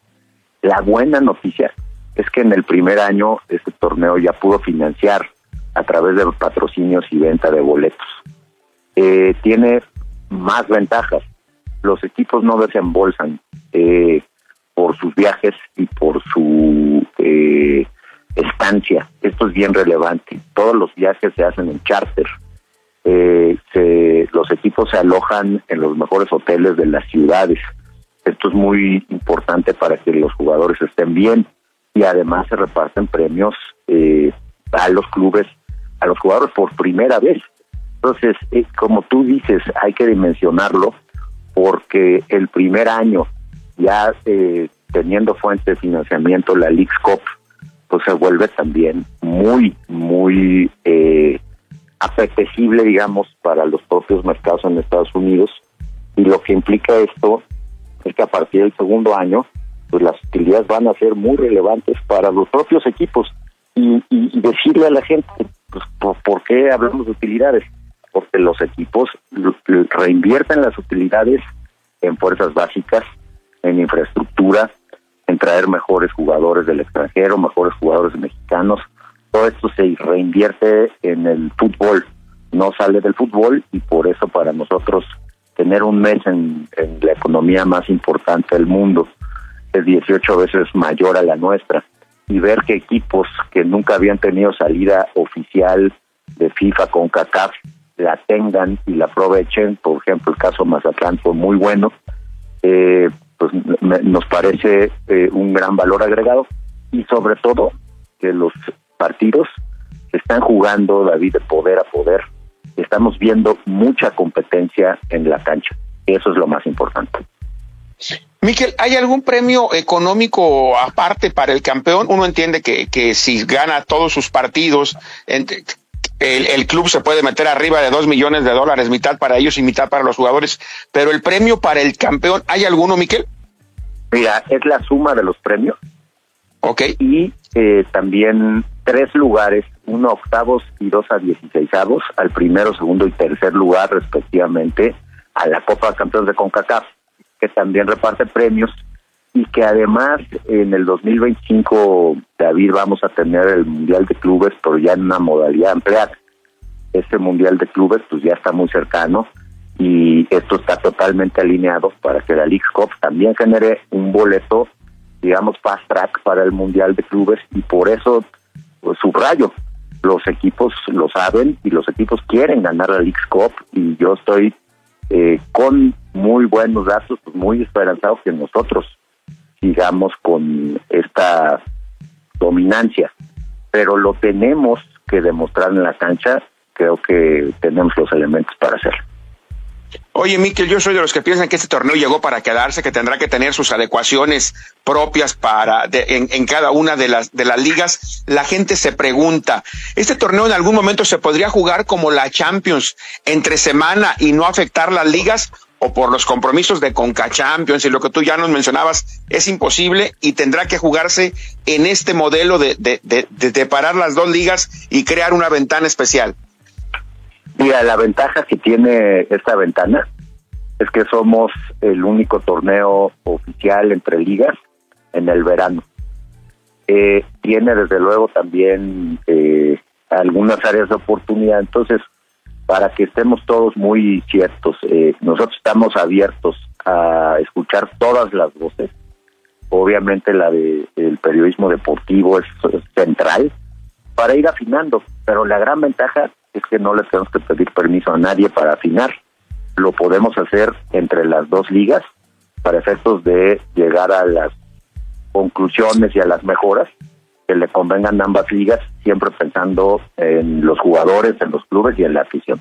La buena noticia es que en el primer año este torneo ya pudo financiar a través de patrocinios y venta de boletos. Eh, tiene más ventajas. Los equipos no desembolsan eh, por sus viajes y por su eh, estancia. Bien relevante. Todos los viajes se hacen en charter. Eh, se, los equipos se alojan en los mejores hoteles de las ciudades. Esto es muy importante para que los jugadores estén bien y además se reparten premios eh, a los clubes, a los jugadores por primera vez. Entonces, eh, como tú dices, hay que dimensionarlo porque el primer año, ya eh, teniendo fuente de financiamiento, la League Cup, pues se vuelve también muy, muy eh, apetecible, digamos, para los propios mercados en Estados Unidos. Y lo que implica esto es que a partir del segundo año, pues las utilidades van a ser muy relevantes para los propios equipos. Y, decirle a la gente, pues, ¿por, qué hablamos de utilidades? Porque los equipos reinvierten las utilidades en fuerzas básicas, en infraestructura, en traer mejores jugadores del extranjero, mejores jugadores mexicanos. Todo esto se reinvierte en el fútbol, no sale del fútbol y por eso para nosotros tener un mes en, la economía más importante del mundo es 18 veces mayor a la nuestra y ver que equipos que nunca habían tenido salida oficial de FIFA con CACAF la tengan y la aprovechen, por ejemplo el caso Mazatlán fue muy bueno, eh, pues nos parece eh, un gran valor agregado y sobre todo que los partidos están jugando David de poder a poder. Estamos viendo mucha competencia en la cancha. Eso es lo más importante. Miquel, ¿hay algún premio económico aparte para el campeón? Uno entiende que, que si gana todos sus partidos, el, el, club se puede meter arriba de dos millones de dólares, mitad para ellos y mitad para los jugadores. Pero el premio para el campeón, ¿hay alguno, Miquel? Mira, es la suma de los premios. Ok. Y eh, también tres lugares, uno octavos y dos a dieciséisavos, al primero, segundo y tercer lugar respectivamente, a la Copa de Campeones de CONCACAF, que también reparte premios y que además en el 2025, David, vamos a tener el Mundial de Clubes, pero ya en una modalidad ampliada. Este Mundial de Clubes pues ya está muy cercano y esto está totalmente alineado para que la League Cup también genere un boleto, digamos, fast track para el Mundial de Clubes y por eso pues, subrayo, los equipos lo saben y los equipos quieren ganar la League Cup y yo estoy eh, con muy buenos datos, pues, muy esperanzado que nosotros sigamos con esta dominancia, pero lo tenemos que demostrar en la cancha, creo que tenemos los elementos para hacerlo. Oye, Miquel, yo soy de los que piensan que este torneo llegó para quedarse, que tendrá que tener sus adecuaciones propias para en, cada una de las de las ligas. La gente se pregunta, ¿este torneo en algún momento se podría jugar como la Champions entre semana y no afectar las ligas? O por los compromisos de Conca Champions y lo que tú ya nos mencionabas, es imposible y tendrá que jugarse en este modelo de, de, de, de parar las dos ligas y crear una ventana especial. Mira, la ventaja que tiene esta ventana es que somos el único torneo oficial entre ligas en el verano. Eh, tiene desde luego también eh, algunas áreas de oportunidad, entonces para que estemos todos muy ciertos, eh, nosotros estamos abiertos a escuchar todas las voces obviamente la de el periodismo deportivo es, central para ir afinando, pero la gran ventaja es que no le tenemos que pedir permiso a nadie para afinar. Lo podemos hacer entre las dos ligas para efectos de llegar a las conclusiones y a las mejoras que le convengan ambas ligas, siempre pensando en los jugadores, en los clubes y en la afición.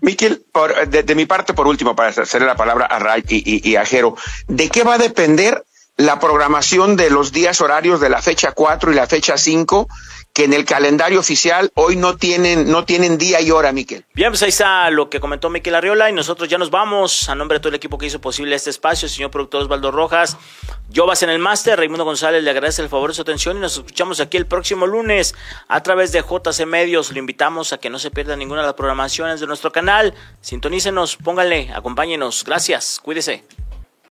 Miquel, de, mi parte, por último, para hacerle la palabra a Ray y, y, a Jero, ¿de qué va a depender la programación de los días horarios de la fecha 4 y la fecha 5 que en el calendario oficial hoy no tienen, no tienen día y hora, Miquel. Bien, pues ahí está lo que comentó Miquel Arriola y nosotros ya nos vamos a nombre de todo el equipo que hizo posible este espacio, señor productor Osvaldo Rojas, yo vas en el máster, Raimundo González le agradece el favor de su atención y nos escuchamos aquí el próximo lunes a través de JC Medios. Le invitamos a que no se pierda ninguna de las programaciones de nuestro canal. Sintonícenos, pónganle, acompáñenos. Gracias, cuídese.